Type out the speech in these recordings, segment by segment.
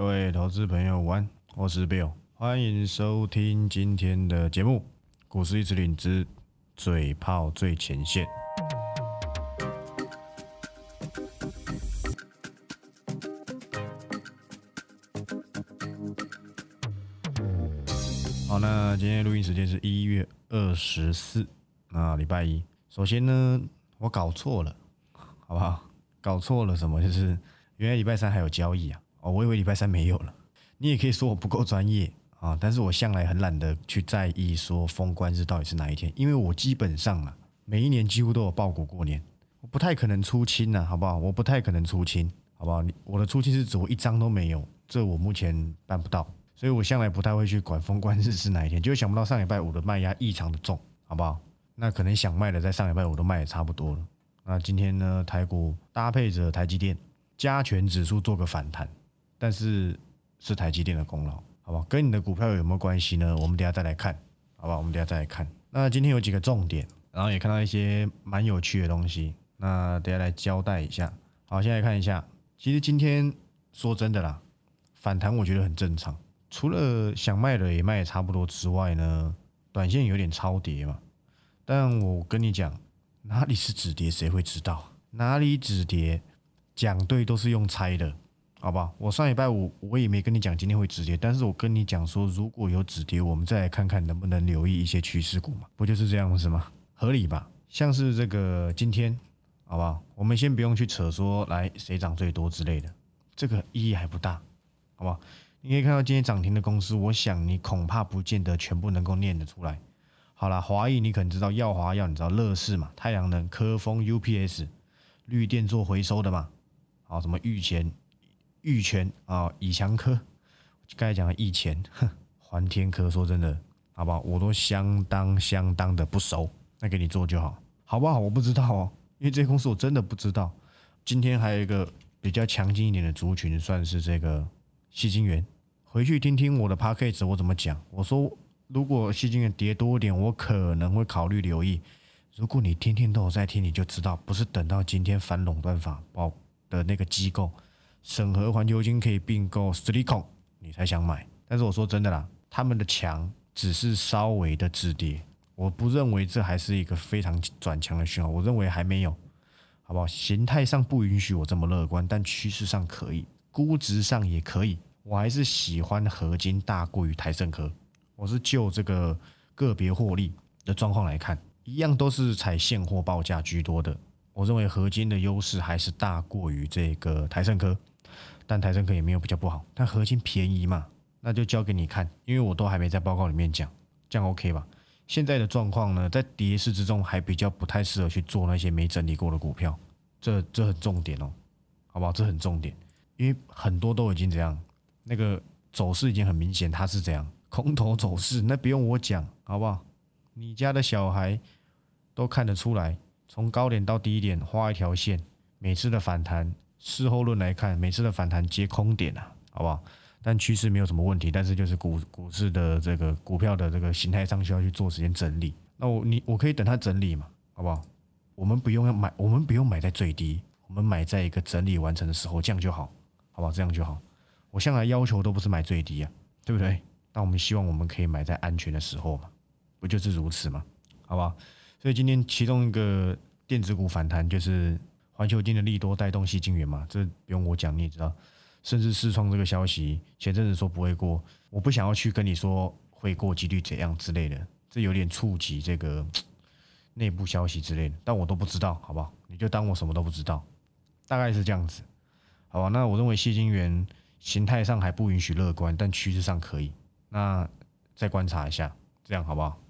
各位投资朋友，午安，我是 Bill，欢迎收听今天的节目《股市一直领之嘴炮最前线》。好，那今天录音时间是一月二十四，那礼拜一。首先呢，我搞错了，好不好？搞错了什么？就是原来礼拜三还有交易啊。哦，我以为礼拜三没有了。你也可以说我不够专业啊，但是我向来很懒得去在意说封关日到底是哪一天，因为我基本上啊，每一年几乎都有报股过年，我不太可能出清呐，好不好？我不太可能出清，好不好？我的出清是指我一张都没有，这我目前办不到，所以我向来不太会去管封关日是哪一天，就想不到上礼拜五的卖压异常的重，好不好？那可能想卖的在上礼拜五都卖的差不多了，那今天呢，台股搭配着台积电加权指数做个反弹。但是是台积电的功劳，好吧？跟你的股票有没有关系呢？我们等下再来看，好吧？我们等下再来看。那今天有几个重点，然后也看到一些蛮有趣的东西，那等下来交代一下。好，先来看一下。其实今天说真的啦，反弹我觉得很正常，除了想卖的也卖的差不多之外呢，短线有点超跌嘛。但我跟你讲，哪里是止跌，谁会知道？哪里止跌，讲对都是用猜的。好吧，我上礼拜五我也没跟你讲今天会止跌，但是我跟你讲说如果有止跌，我们再来看看能不能留意一些趋势股嘛，不就是这样子吗？合理吧？像是这个今天，好不好？我们先不用去扯说来谁涨最多之类的，这个意义还不大，好不好？你可以看到今天涨停的公司，我想你恐怕不见得全部能够念得出来。好了，华谊你可能知道耀华耀，你知道乐视嘛？太阳能、科丰、UPS、绿电做回收的嘛？好，什么御前？玉泉啊，以强科，刚才讲的易钱，还天科，说真的，好不好？我都相当相当的不熟，那给你做就好，好不好？我不知道哦，因为这些公司我真的不知道。今天还有一个比较强劲一点的族群，算是这个细金元。回去听听我的 p a c k a g e 我怎么讲。我说，如果细金元跌多一点，我可能会考虑留意。如果你天天都有在听，你就知道，不是等到今天反垄断法报的那个机构。审核环球金可以并购 s t i c o n 你才想买。但是我说真的啦，他们的强只是稍微的止跌，我不认为这还是一个非常转强的讯号。我认为还没有，好不好？形态上不允许我这么乐观，但趋势上可以，估值上也可以。我还是喜欢合金大过于台盛科。我是就这个个别获利的状况来看，一样都是采现货报价居多的。我认为合金的优势还是大过于这个台盛科。但台升科也没有比较不好，但合金便宜嘛，那就交给你看，因为我都还没在报告里面讲，这样 OK 吧？现在的状况呢，在跌势之中还比较不太适合去做那些没整理过的股票，这这很重点哦，好不好？这很重点，因为很多都已经这样，那个走势已经很明显，它是这样空头走势，那不用我讲，好不好？你家的小孩都看得出来，从高点到低点画一条线，每次的反弹。事后论来看，每次的反弹皆空点啊，好不好？但趋势没有什么问题，但是就是股股市的这个股票的这个形态上需要去做时间整理。那我你我可以等它整理嘛，好不好？我们不用要买，我们不用买在最低，我们买在一个整理完成的时候，这样就好，好不好？这样就好。我向来要求都不是买最低啊，对不对？但我们希望我们可以买在安全的时候嘛，不就是如此吗？好不好？所以今天其中一个电子股反弹就是。环球金的利多带动细晶圆嘛，这不用我讲你也知道。甚至视创这个消息，前阵子说不会过，我不想要去跟你说会过几率怎样之类的，这有点触及这个 内部消息之类的，但我都不知道，好不好？你就当我什么都不知道，大概是这样子，好吧？那我认为细晶圆形态上还不允许乐观，但趋势上可以。那再观察一下，这样好不好？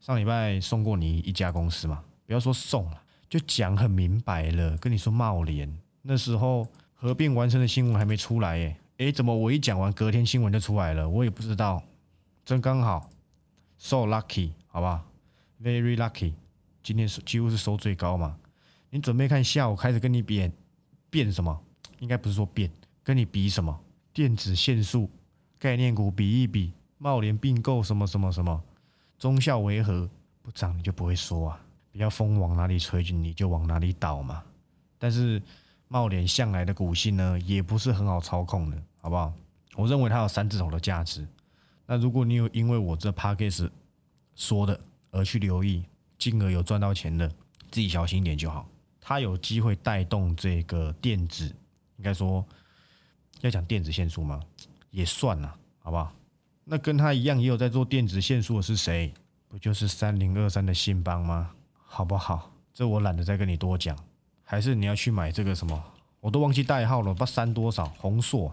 上礼拜送过你一家公司嘛，不要说送了。就讲很明白了，跟你说茂联那时候合并完成的新闻还没出来耶，诶，怎么我一讲完隔天新闻就出来了？我也不知道，真刚好，so lucky，好吧，very lucky，今天几乎是收最高嘛。你准备看下午开始跟你比变什么？应该不是说变，跟你比什么？电子线束概念股比一比，茂联并购什么什么什么，中效维和不涨你就不会说啊？比较风往哪里吹，你就往哪里倒嘛。但是茂联向来的股性呢，也不是很好操控的，好不好？我认为它有三字头的价值。那如果你有因为我这 p a c k a g e 说的而去留意，金额有赚到钱的，自己小心一点就好。它有机会带动这个电子，应该说要讲电子线束吗？也算了，好不好？那跟他一样也有在做电子线束的是谁？不就是三零二三的信邦吗？好不好？这我懒得再跟你多讲。还是你要去买这个什么？我都忘记代号了，不知道三多少？红硕，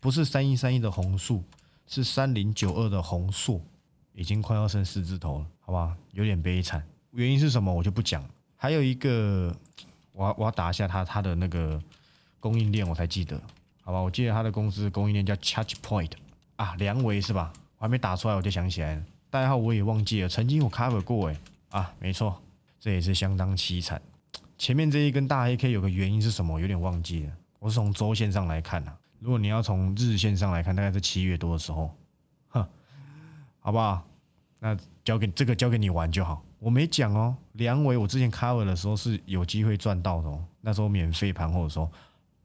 不是三一三一的红树，是三零九二的红硕，已经快要剩四字头了，好吧？有点悲惨。原因是什么？我就不讲。还有一个，我要我要打一下他他的那个供应链，我才记得，好吧？我记得他的公司供应链叫 Charge Point 啊，梁维是吧？我还没打出来，我就想起来了，代号我也忘记了，曾经我 cover 过哎啊，没错，这也是相当凄惨。前面这一根大黑 K 有个原因是什么？有点忘记了。我是从周线上来看呐。如果你要从日线上来看，大概是七月多的时候，哼，好不好？那交给这个交给你玩就好。我没讲哦，梁伟我之前 cover 的时候是有机会赚到的哦。那时候免费盘或者说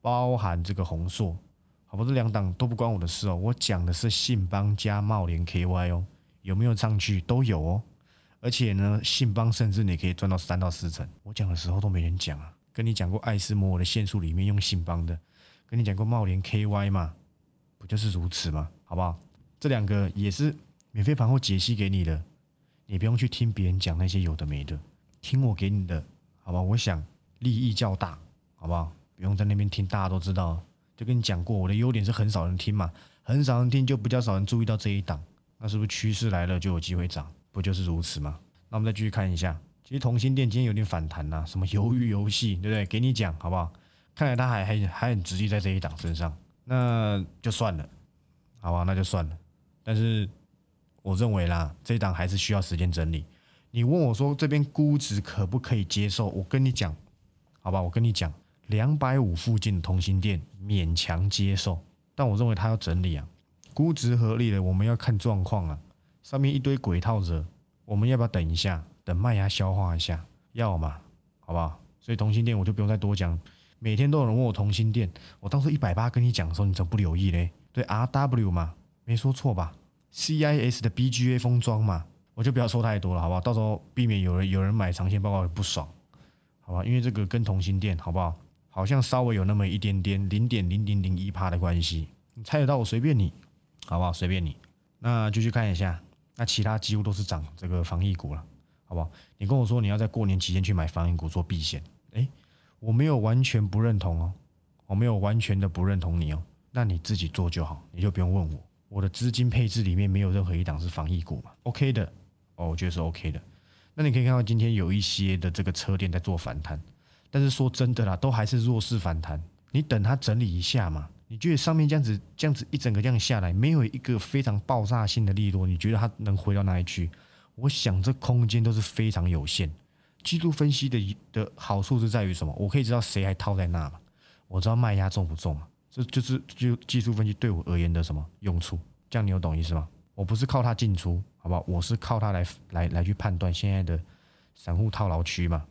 包含这个红硕，好不？这两档都不关我的事哦。我讲的是信邦加茂联 KY 哦，有没有上去都有哦。而且呢，信邦甚至你可以赚到三到四成。我讲的时候都没人讲啊，跟你讲过爱斯摩尔的线束里面用信邦的，跟你讲过茂联 KY 嘛，不就是如此吗？好不好？这两个也是免费盘后解析给你的，你不用去听别人讲那些有的没的，听我给你的，好吧？我想利益较大，好不好？不用在那边听，大家都知道，就跟你讲过，我的优点是很少人听嘛，很少人听就比较少人注意到这一档，那是不是趋势来了就有机会涨？不就是如此吗？那我们再继续看一下，其实同心店今天有点反弹呐，什么鱿鱼游戏，对不对？给你讲好不好？看来他还还还很直接在这一档身上，那就算了，好吧？那就算了。但是我认为啦，这一档还是需要时间整理。你问我说这边估值可不可以接受？我跟你讲，好吧？我跟你讲，两百五附近的同心店勉强接受，但我认为它要整理啊，估值合理的，我们要看状况啊。上面一堆鬼套着，我们要不要等一下，等麦芽消化一下？要嘛，好不好？所以同心店我就不用再多讲。每天都有人问我同心店，我当初一百八跟你讲的时候，你怎么不留意嘞？对，R W 嘛，没说错吧？C I S 的 B G A 封装嘛，我就不要说太多了，好不好？到时候避免有人有人买长线报告不爽，好吧？因为这个跟同心店好不好？好像稍微有那么一点点零点零零零一趴的关系，你猜得到我随便你，好不好？随便你，那就去看一下。那其他几乎都是涨这个防疫股了，好不好？你跟我说你要在过年期间去买防疫股做避险，诶，我没有完全不认同哦，我没有完全的不认同你哦，那你自己做就好，你就不用问我。我的资金配置里面没有任何一档是防疫股嘛？OK 的，哦，我觉得是 OK 的。那你可以看到今天有一些的这个车店在做反弹，但是说真的啦，都还是弱势反弹，你等它整理一下嘛。你觉得上面这样子、这样子一整个这样下来，没有一个非常爆炸性的利多，你觉得它能回到哪里去？我想这空间都是非常有限。技术分析的的好处是在于什么？我可以知道谁还套在那嘛？我知道卖压重不重嘛？这就是就技术分析对我而言的什么用处？这样你有懂意思吗？我不是靠它进出，好不好？我是靠它来来来去判断现在的散户套牢区嘛？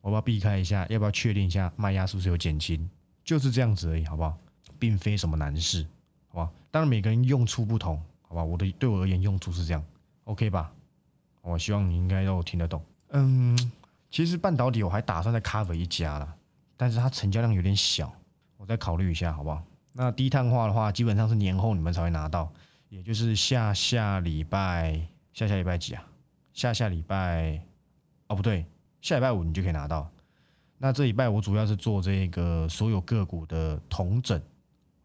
我要避开一下，要不要确定一下卖压是不是有减轻？就是这样子而已，好不好？并非什么难事，好吧？当然每个人用处不同，好吧？我的对我而言用处是这样，OK 吧？我希望你应该都听得懂。嗯，其实半导体我还打算再 cover 一家了，但是它成交量有点小，我再考虑一下，好不好？那低碳化的话，基本上是年后你们才会拿到，也就是下下礼拜，下下礼拜几啊？下下礼拜，哦不对，下礼拜五你就可以拿到。那这礼拜我主要是做这个所有个股的同整。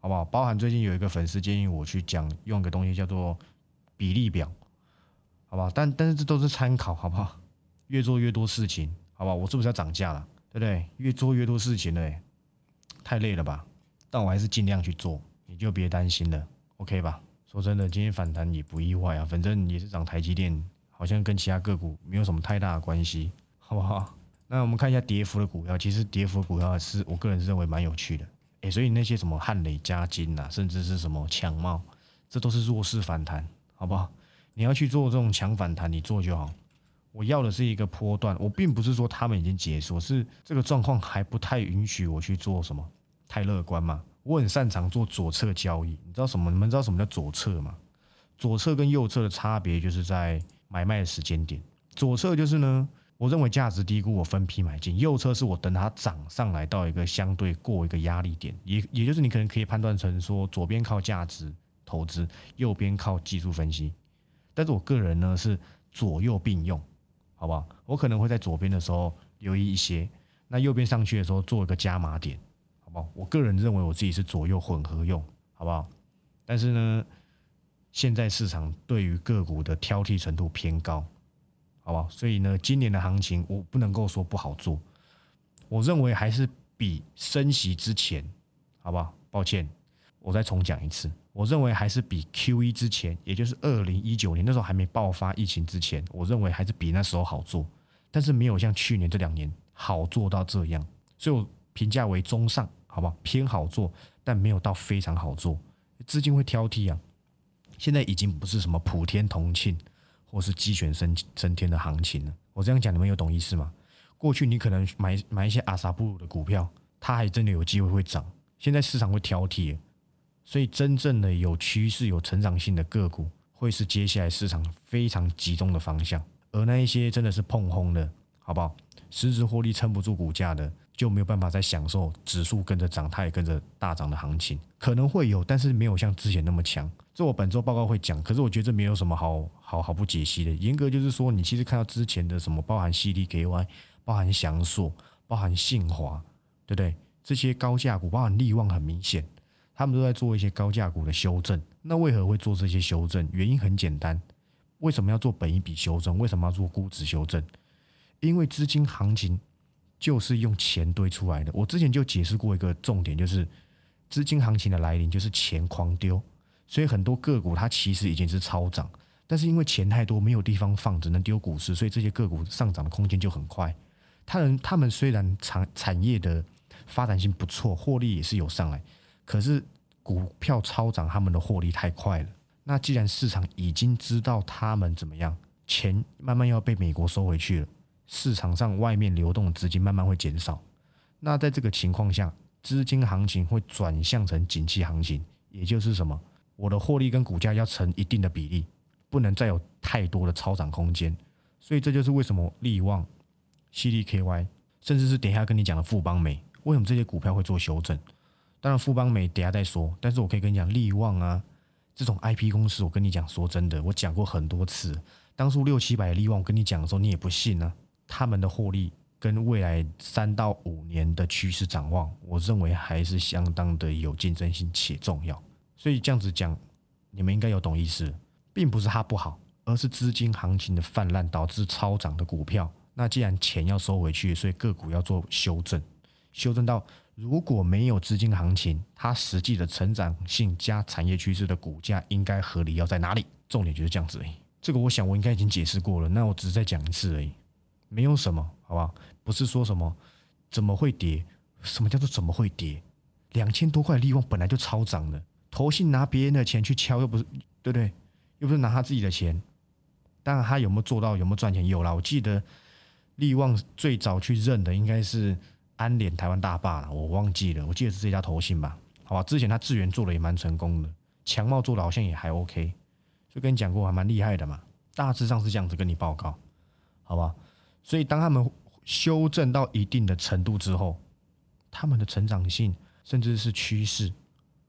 好不好？包含最近有一个粉丝建议我去讲，用个东西叫做比例表，好不好？但但是这都是参考，好不好？越做越多事情，好不好？我是不是要涨价了？对不对？越做越多事情了，太累了吧？但我还是尽量去做，你就别担心了，OK 吧？说真的，今天反弹也不意外啊，反正也是涨台积电，好像跟其他个股没有什么太大的关系，好不好？那我们看一下跌幅的股票，其实跌幅的股票是我个人是认为蛮有趣的。所以那些什么汉磊、嘉金呐，甚至是什么强茂，这都是弱势反弹，好不好？你要去做这种强反弹，你做就好。我要的是一个波段，我并不是说他们已经结束，是这个状况还不太允许我去做什么太乐观嘛。我很擅长做左侧交易。你知道什么？你们知道什么叫左侧吗？左侧跟右侧的差别就是在买卖的时间点。左侧就是呢，我认为价值低估，我分批买进；右侧是我等它涨上来到一个相对过一个压力点，也也就是你可能可以判断成说，左边靠价值投资，右边靠技术分析。但是我个人呢是左右并用，好不好？我可能会在左边的时候留意一些，那右边上去的时候做一个加码点，好不好？我个人认为我自己是左右混合用，好不好？但是呢，现在市场对于个股的挑剔程度偏高，好不好？所以呢，今年的行情我不能够说不好做，我认为还是比升息之前，好不好？抱歉，我再重讲一次。我认为还是比 Q 一之前，也就是二零一九年那时候还没爆发疫情之前，我认为还是比那时候好做，但是没有像去年这两年好做到这样，所以我评价为中上，好不好？偏好做，但没有到非常好做，资金会挑剔啊。现在已经不是什么普天同庆或是鸡犬升升天的行情呢。我这样讲，你们有懂意思吗？过去你可能买买一些阿萨布鲁的股票，它还真的有机会会涨，现在市场会挑剔。所以，真正的有趋势、有成长性的个股，会是接下来市场非常集中的方向。而那一些真的是碰轰的，好不好？实质获利撑不住股价的，就没有办法再享受指数跟着涨，它也跟着大涨的行情。可能会有，但是没有像之前那么强。这我本周报告会讲，可是我觉得这没有什么好好好不解析的。严格就是说，你其实看到之前的什么，包含 CDKY、包含翔硕、包含信华，对不对？这些高价股，包含利旺，很明显。他们都在做一些高价股的修正，那为何会做这些修正？原因很简单，为什么要做本一笔修正？为什么要做估值修正？因为资金行情就是用钱堆出来的。我之前就解释过一个重点，就是资金行情的来临就是钱狂丢，所以很多个股它其实已经是超涨，但是因为钱太多没有地方放，只能丢股市，所以这些个股上涨的空间就很快。他们他们虽然产产业的发展性不错，获利也是有上来。可是股票超涨，他们的获利太快了。那既然市场已经知道他们怎么样，钱慢慢要被美国收回去了，市场上外面流动的资金慢慢会减少。那在这个情况下，资金行情会转向成景气行情，也就是什么？我的获利跟股价要成一定的比例，不能再有太多的超涨空间。所以这就是为什么利旺、CDKY，甚至是等一下跟你讲的富邦美，为什么这些股票会做修正？当然，富邦美等下再说。但是我可以跟你讲，利旺啊，这种 IP 公司，我跟你讲，说真的，我讲过很多次。当初六七百的利旺，我跟你讲的时候，你也不信呢。他们的获利跟未来三到五年的趋势展望，我认为还是相当的有竞争性且重要。所以这样子讲，你们应该有懂意思，并不是它不好，而是资金行情的泛滥导致超涨的股票。那既然钱要收回去，所以个股要做修正，修正到。如果没有资金行情，它实际的成长性加产业趋势的股价应该合理要在哪里？重点就是这样子而已。这个我想我应该已经解释过了，那我只是再讲一次而已，没有什么，好不好？不是说什么怎么会跌？什么叫做怎么会跌？两千多块利润本来就超涨的，投信拿别人的钱去敲，又不是对不对？又不是拿他自己的钱。当然他有没有做到，有没有赚钱？有啦，我记得利旺最早去认的应该是。安联台湾大坝了，我忘记了，我记得是这家投信吧？好吧，之前他智源做的也蛮成功的，强茂做的好像也还 OK，就跟你讲过还蛮厉害的嘛。大致上是这样子跟你报告，好吧？所以当他们修正到一定的程度之后，他们的成长性甚至是趋势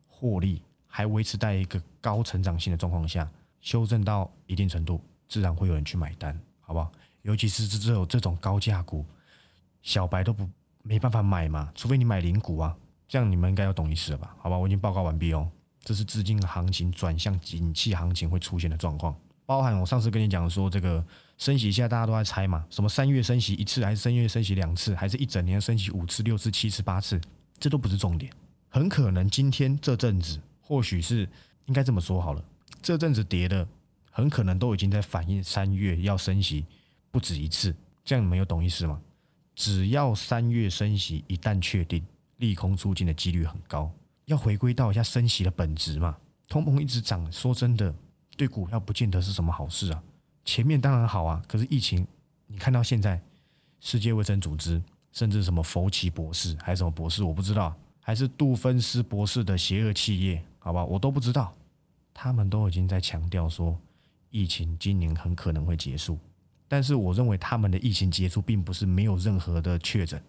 获利还维持在一个高成长性的状况下，修正到一定程度，自然会有人去买单，好不好？尤其是只有这种高价股，小白都不。没办法买嘛，除非你买零股啊，这样你们应该要懂意思了吧？好吧，我已经报告完毕哦。这是资金行情转向景气行情会出现的状况，包含我上次跟你讲说，这个升息现在大家都在猜嘛，什么三月升息一次，还是三月升息两次，还是一整年升息五次、六次、七次、八次，这都不是重点。很可能今天这阵子，或许是应该这么说好了，这阵子跌的，很可能都已经在反映三月要升息不止一次，这样你们有懂意思吗？只要三月升息一旦确定，利空出尽的几率很高。要回归到一下升息的本质嘛？通膨一直涨，说真的，对股票不见得是什么好事啊。前面当然好啊，可是疫情，你看到现在，世界卫生组织甚至什么佛奇博士还是什么博士，我不知道，还是杜芬斯博士的邪恶企业，好吧，我都不知道。他们都已经在强调说，疫情今年很可能会结束。但是我认为他们的疫情结束，并不是没有任何的确诊，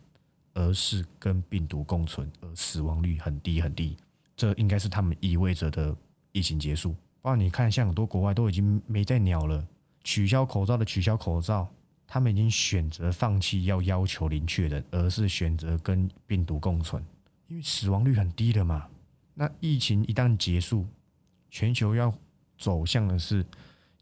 而是跟病毒共存，而死亡率很低很低。这应该是他们意味着的疫情结束。不然你看，像很多国外都已经没在鸟了，取消口罩的取消口罩，他们已经选择放弃要要求零确诊，而是选择跟病毒共存，因为死亡率很低的嘛。那疫情一旦结束，全球要走向的是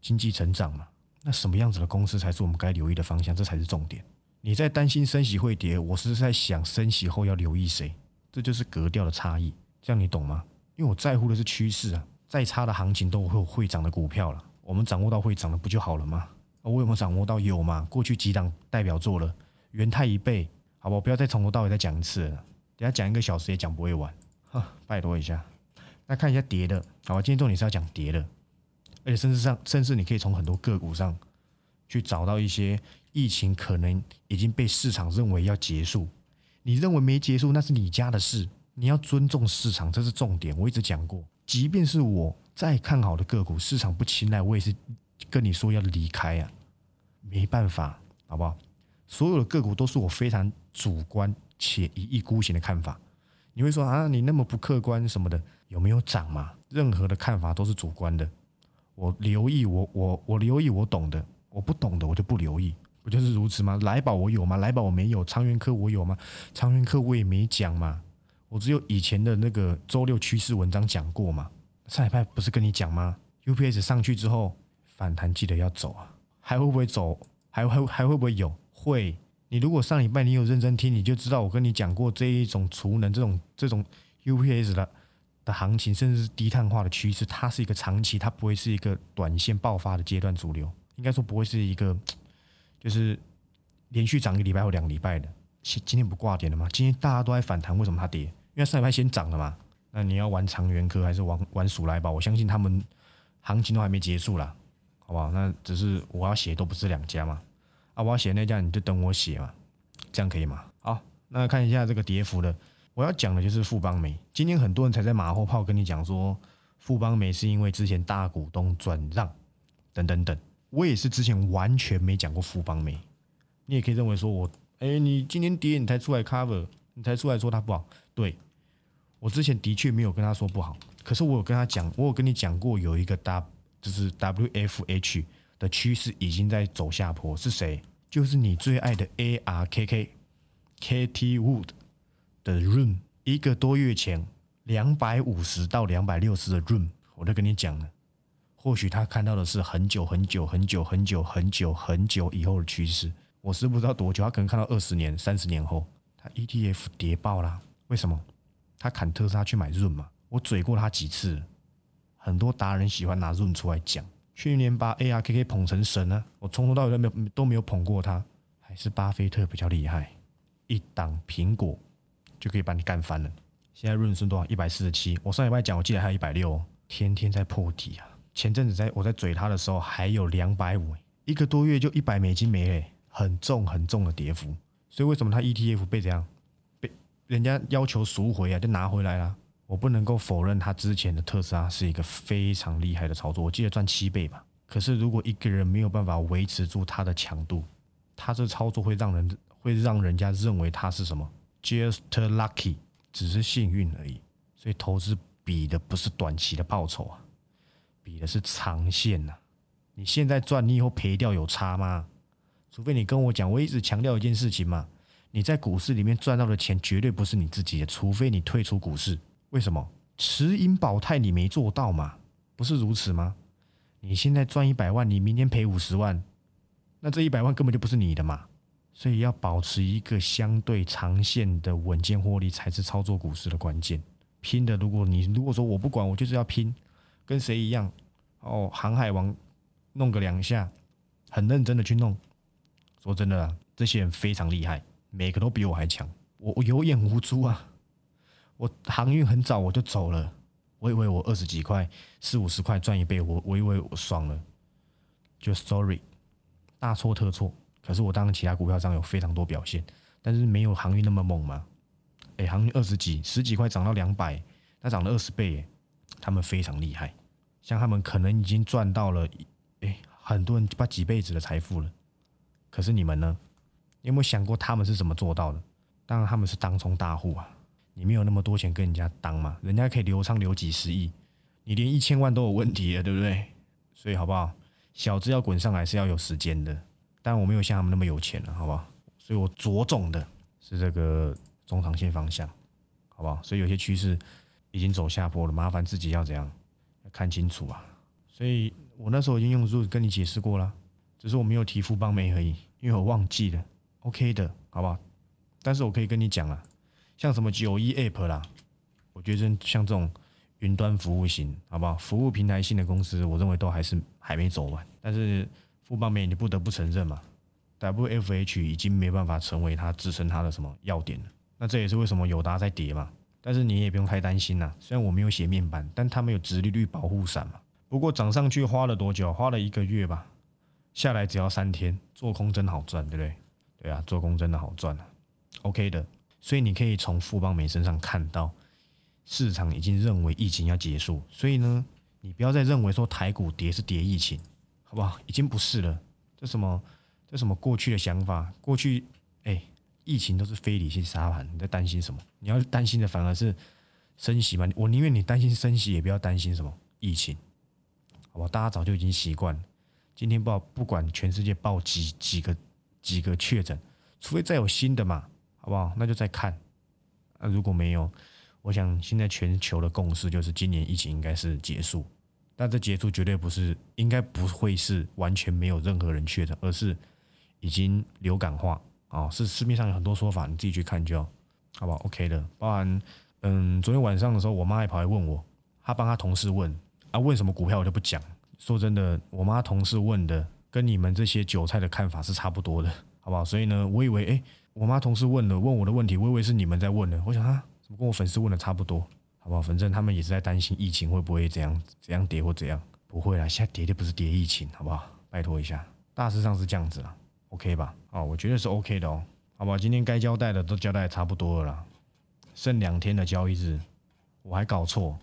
经济成长嘛？那什么样子的公司才是我们该留意的方向？这才是重点。你在担心升息会跌，我是在想升息后要留意谁？这就是格调的差异，这样你懂吗？因为我在乎的是趋势啊，再差的行情都会有会涨的股票了。我们掌握到会涨的不就好了吗？我有没有掌握到？有嘛？过去几档代表作了，元泰一倍，好不好？不要再从头到尾再讲一次了，等下讲一个小时也讲不会完。哈，拜托一下。那看一下跌的，好，今天重点是要讲跌的。而且甚至上，甚至你可以从很多个股上去找到一些疫情可能已经被市场认为要结束，你认为没结束，那是你家的事，你要尊重市场，这是重点。我一直讲过，即便是我再看好的个股，市场不青睐，我也是跟你说要离开啊，没办法，好不好？所有的个股都是我非常主观且一意孤行的看法。你会说啊，你那么不客观什么的，有没有涨嘛？任何的看法都是主观的。我留意，我我我留意，我懂的，我不懂的我就不留意，不就是如此吗？来宝我有吗？来宝我没有，长源科我有吗？长源科我也没讲嘛，我只有以前的那个周六趋势文章讲过嘛。上礼拜不是跟你讲吗？UPS 上去之后反弹记得要走啊，还会不会走？还还还会不会有？会。你如果上礼拜你有认真听，你就知道我跟你讲过这一种储能这种这种 UPS 的。的行情，甚至是低碳化的趋势，它是一个长期，它不会是一个短线爆发的阶段主流。应该说不会是一个，就是连续涨一个礼拜或两个礼拜的。今今天不挂点了吗？今天大家都在反弹，为什么它跌？因为上礼拜先涨了嘛。那你要玩长源科还是玩玩鼠来宝？我相信他们行情都还没结束啦，好不好？那只是我要写都不是两家嘛。啊，我要写那家你就等我写嘛，这样可以吗？好，那看一下这个跌幅的。我要讲的就是富邦美。今天很多人才在马后炮跟你讲说，富邦美是因为之前大股东转让等等等。我也是之前完全没讲过富邦美。你也可以认为说我，哎，你今天跌你才出来 cover，你才出来说它不好。对我之前的确没有跟他说不好，可是我有跟他讲，我有跟你讲过有一个 W 就是 WFH 的趋势已经在走下坡。是谁？就是你最爱的 ARKK KT Wood。的 room 一个多月前两百五十到两百六十的 room，我都跟你讲了。或许他看到的是很久很久很久很久很久很久以后的趋势，我是不知道多久，他可能看到二十年、三十年后，他 ETF 跌爆啦。为什么？他砍特斯拉去买 room 嘛？我嘴过他几次，很多达人喜欢拿 room 出来讲。去年把 ARKK 捧成神呢，我从头到尾都没有都没有捧过他，还是巴菲特比较厉害，一档苹果。就可以把你干翻了。现在润顺多少？一百四十七。我上礼拜讲，我记得还有一百六，天天在破底啊。前阵子在我在嘴他的时候，还有两百五，一个多月就一百美金没了，很重很重的跌幅。所以为什么他 ETF 被这样被人家要求赎回啊，就拿回来了？我不能够否认他之前的特斯拉是一个非常厉害的操作，我记得赚七倍吧。可是如果一个人没有办法维持住他的强度，他这操作会让人会让人家认为他是什么？Just lucky，只是幸运而已。所以投资比的不是短期的报酬啊，比的是长线呐。你现在赚，你以后赔掉有差吗？除非你跟我讲，我一直强调一件事情嘛，你在股市里面赚到的钱绝对不是你自己的，除非你退出股市。为什么？持盈保泰你没做到嘛？不是如此吗？你现在赚一百万，你明天赔五十万，那这一百万根本就不是你的嘛。所以要保持一个相对长线的稳健获利，才是操作股市的关键。拼的，如果你如果说我不管，我就是要拼，跟谁一样？哦，航海王弄个两下，很认真的去弄。说真的，这些人非常厉害，每个都比我还强。我我有眼无珠啊！我航运很早我就走了，我以为我二十几块、四五十块赚一倍，我我以为我爽了，就 sorry，大错特错。可是我当其他股票上有非常多表现，但是没有航运那么猛嘛。哎，航运二十几、十几块涨到两百，那涨了二十倍耶，他们非常厉害。像他们可能已经赚到了，哎，很多人把几辈子的财富了。可是你们呢？有没有想过他们是怎么做到的？当然他们是当冲大户啊，你没有那么多钱跟人家当嘛，人家可以流畅流几十亿，你连一千万都有问题了，对不对？所以好不好？小资要滚上来是要有时间的，但我没有像他们那么有钱了，好不好？所以我着重的是这个中长线方向，好不好？所以有些趋势已经走下坡了，麻烦自己要怎样要看清楚啊！所以我那时候已经用入跟你解释过了，只是我没有提富邦美而已，因为我忘记了。OK 的，好不好？但是我可以跟你讲啊，像什么九一 App 啦，我觉得像这种云端服务型，好不好？服务平台性的公司，我认为都还是还没走完。但是富邦美，你不得不承认嘛。WFH 已经没办法成为它支撑它的什么要点了，那这也是为什么友达在跌嘛。但是你也不用太担心呐，虽然我没有写面板，但它没有直利率保护伞嘛。不过涨上去花了多久？花了一个月吧，下来只要三天，做空真好赚，对不对？对啊，做空真的好赚啊，OK 的。所以你可以从富邦美身上看到，市场已经认为疫情要结束，所以呢，你不要再认为说台股跌是跌疫情，好不好？已经不是了，这什么？这什么过去的想法？过去，哎，疫情都是非理性沙盘，你在担心什么？你要担心的反而是升息嘛。我宁愿你担心升息，也不要担心什么疫情，好吧？大家早就已经习惯了。今天报不管全世界报几几个几个确诊，除非再有新的嘛，好不好？那就再看。那如果没有，我想现在全球的共识就是今年疫情应该是结束。但这结束绝对不是，应该不会是完全没有任何人确诊，而是。已经流感化啊，是市面上有很多说法，你自己去看就好，好不好？OK 的。包含嗯，昨天晚上的时候，我妈还跑来问我，她帮她同事问啊，问什么股票我就不讲。说真的，我妈同事问的跟你们这些韭菜的看法是差不多的，好不好？所以呢，我以为哎，我妈同事问了问我的问题，我以为是你们在问的。我想啊，怎么跟我粉丝问的差不多？好不好？反正他们也是在担心疫情会不会怎样怎样跌或怎样，不会啦，现在跌的不是跌疫情，好不好？拜托一下，大致上是这样子啦。OK 吧？哦，我觉得是 OK 的哦。好吧，今天该交代的都交代差不多了啦。剩两天的交易日，我还搞错，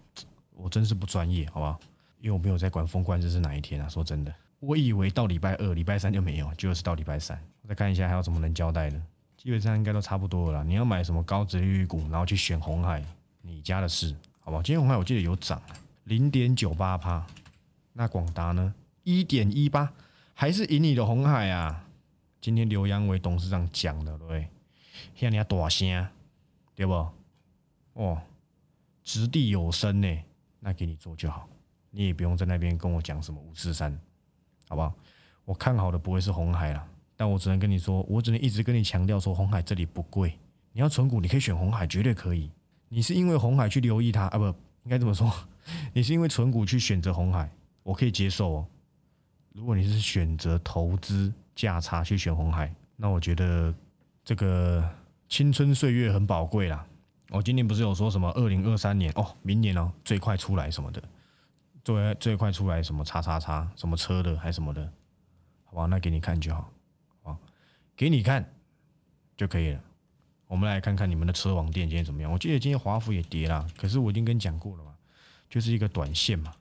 我真是不专业，好吧？因为我没有在管封关日是哪一天啊。说真的，我以为到礼拜二、礼拜三就没有，就是到礼拜三。我再看一下还有什么能交代的，基本上应该都差不多了。你要买什么高值率股，然后去选红海，你家的事，好不好？今天红海我记得有涨，零点九八趴。那广达呢？一点一八，还是赢你的红海啊？今天刘阳伟董事长讲的，对不对？像你要大声，对不？哦，掷地有声呢，那给你做就好，你也不用在那边跟我讲什么五四三，好不好？我看好的不会是红海了，但我只能跟你说，我只能一直跟你强调说，红海这里不贵，你要存股，你可以选红海，绝对可以。你是因为红海去留意它啊？不，应该这么说，你是因为存股去选择红海，我可以接受哦。如果你是选择投资，价差去选红海，那我觉得这个青春岁月很宝贵啦。我今年不是有说什么二零二三年哦，明年哦最快出来什么的，最最快出来什么叉叉叉什么车的还什么的，好吧，那给你看就，好，给你看就可以了。我们来看看你们的车网店今天怎么样？我记得今天华府也跌了，可是我已经跟你讲过了嘛，就是一个短线嘛。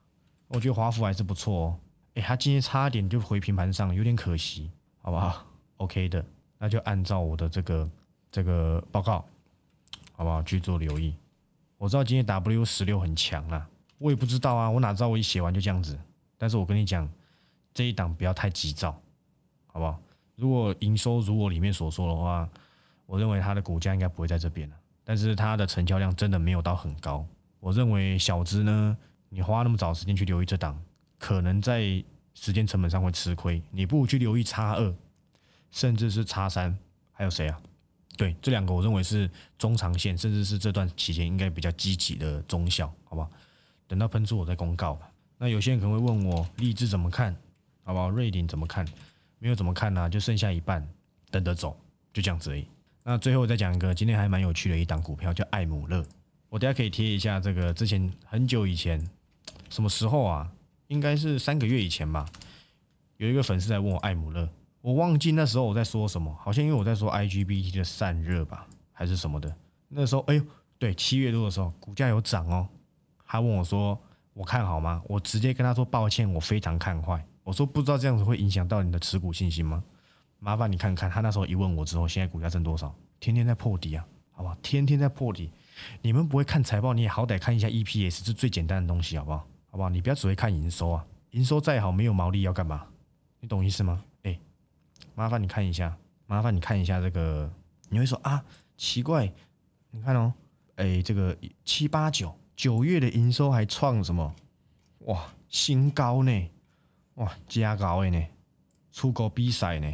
我觉得华府还是不错哦，诶，他今天差点就回平盘上，有点可惜。好不好？OK 的，那就按照我的这个这个报告，好不好？去做留意。我知道今天 W 十六很强啊，我也不知道啊，我哪知道我一写完就这样子。但是我跟你讲，这一档不要太急躁，好不好？如果营收如我里面所说的话，我认为它的股价应该不会在这边了。但是它的成交量真的没有到很高。我认为小资呢，你花那么早时间去留意这档，可能在。时间成本上会吃亏，你不如去留意叉二，甚至是叉三，还有谁啊？对，这两个我认为是中长线，甚至是这段期间应该比较积极的中效，好不好？等到喷出我再公告吧。那有些人可能会问我，励志怎么看？好不好？瑞鼎怎么看？没有怎么看呢？就剩下一半，等着走，就这样子而已。那最后再讲一个，今天还蛮有趣的一档股票，叫艾姆勒。我等下可以贴一下这个，之前很久以前，什么时候啊？应该是三个月以前吧，有一个粉丝在问我艾姆勒，我忘记那时候我在说什么，好像因为我在说 IGBT 的散热吧，还是什么的。那时候，哎呦，对，七月多的时候，股价有涨哦。他问我说：“我看好吗？”我直接跟他说：“抱歉，我非常看坏。”我说：“不知道这样子会影响到你的持股信心吗？”麻烦你看看，他那时候一问我之后，现在股价挣多少？天天在破底啊，好不好？天天在破底。你们不会看财报，你也好歹看一下 EPS，是最简单的东西，好不好？好不好？你不要只会看营收啊，营收再好没有毛利要干嘛？你懂意思吗？哎，麻烦你看一下，麻烦你看一下这个，你会说啊，奇怪，你看哦，哎，这个七八九九月的营收还创什么？哇，新高呢？哇，加高的呢？出国比赛呢？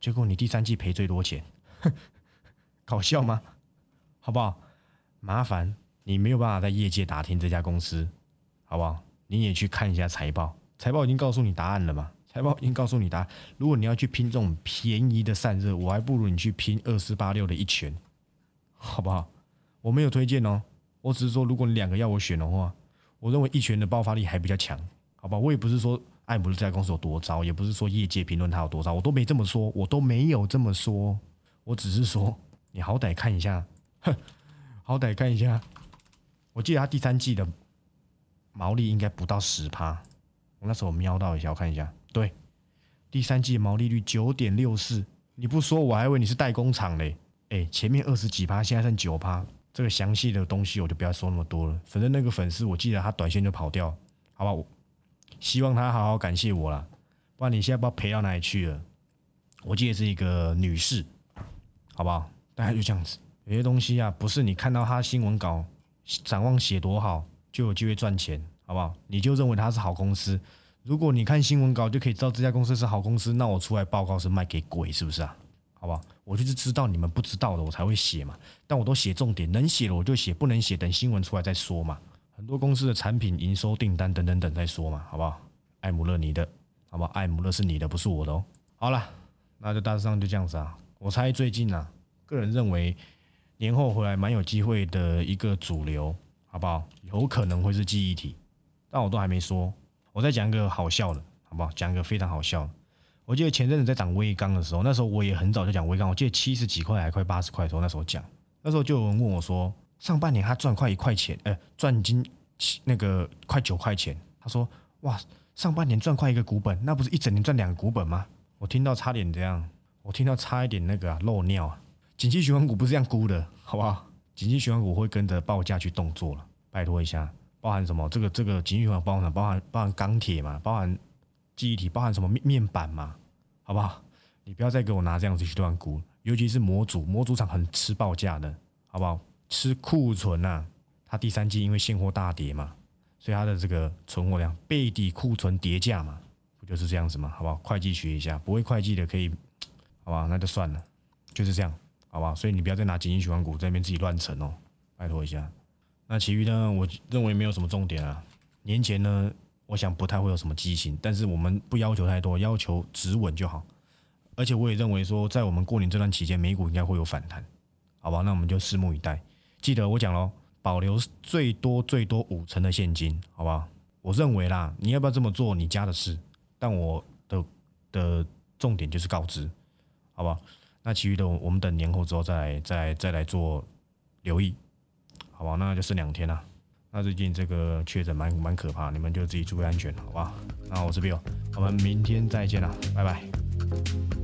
结果你第三季赔最多钱，搞笑吗？好不好？麻烦你没有办法在业界打听这家公司，好不好？你也去看一下财报，财报已经告诉你答案了嘛？财报已经告诉你答案。如果你要去拼这种便宜的散热，我还不如你去拼二四八六的一拳，好不好？我没有推荐哦，我只是说，如果你两个要我选的话，我认为一拳的爆发力还比较强，好吧？我也不是说艾姆勒这家公司有多糟，也不是说业界评论它有多糟，我都没这么说，我都没有这么说，我只是说，你好歹看一下，哼。好歹看一下，我记得他第三季的毛利应该不到十趴。我那时候瞄到一下，我看一下，对，第三季毛利率九点六四。你不说我还以为你是代工厂嘞。哎，前面二十几趴，现在剩九趴。这个详细的东西我就不要说那么多了。反正那个粉丝，我记得他短线就跑掉，好吧？我希望他好好感谢我啦，不然你现在不知道赔到哪里去了。我记得是一个女士，好不好？大概就这样子。有些东西啊，不是你看到他新闻稿展望写多好就有机会赚钱，好不好？你就认为他是好公司。如果你看新闻稿就可以知道这家公司是好公司，那我出来报告是卖给鬼，是不是啊？好不好？我就是知道你们不知道的，我才会写嘛。但我都写重点，能写的我就写，不能写等新闻出来再说嘛。很多公司的产品营收、订单等等等再说嘛，好不好？艾姆勒你的，好不好？艾姆勒是你的，不是我的哦。好了，那就大致上就这样子啊。我猜最近啊，个人认为。年后回来蛮有机会的一个主流，好不好？有可能会是记忆体，但我都还没说。我再讲一个好笑的，好不好？讲一个非常好笑。我记得前阵子在涨微钢的时候，那时候我也很早就讲微钢。我记得七十几块还快八十块的时候，那时候讲，那时候就有人问我说，上半年他赚快一块钱，呃，赚金那个快九块钱。他说，哇，上半年赚快一个股本，那不是一整年赚两个股本吗？我听到差点这样，我听到差一点那个漏尿啊。景气循环股不是这样估的，好不好？景气循环股会跟着报价去动作了，拜托一下。包含什么？这个这个景气循环包含包含包含钢铁嘛？包含记忆体？包含什么面面板嘛？好不好？你不要再给我拿这样子去乱估，尤其是模组，模组厂很吃报价的，好不好？吃库存呐，它第三季因为现货大跌嘛，所以它的这个存货量背底库存叠价嘛，不就是这样子嘛？好不好？会计学一下，不会会计的可以，好吧？那就算了，就是这样。好吧，所以你不要再拿景气循环股在那边自己乱沉哦，拜托一下。那其余呢，我认为没有什么重点啊。年前呢，我想不太会有什么畸形，但是我们不要求太多，要求止稳就好。而且我也认为说，在我们过年这段期间，美股应该会有反弹，好吧？那我们就拭目以待。记得我讲喽，保留最多最多五成的现金，好吧？我认为啦，你要不要这么做，你家的事。但我的的重点就是告知，好不好？那其余的，我们等年后之后再来，再再来做留意，好吧？那就剩两天了。那最近这个确诊蛮蛮可怕，你们就自己注意安全，好吧？那我是 Bill，我们明天再见了，拜拜。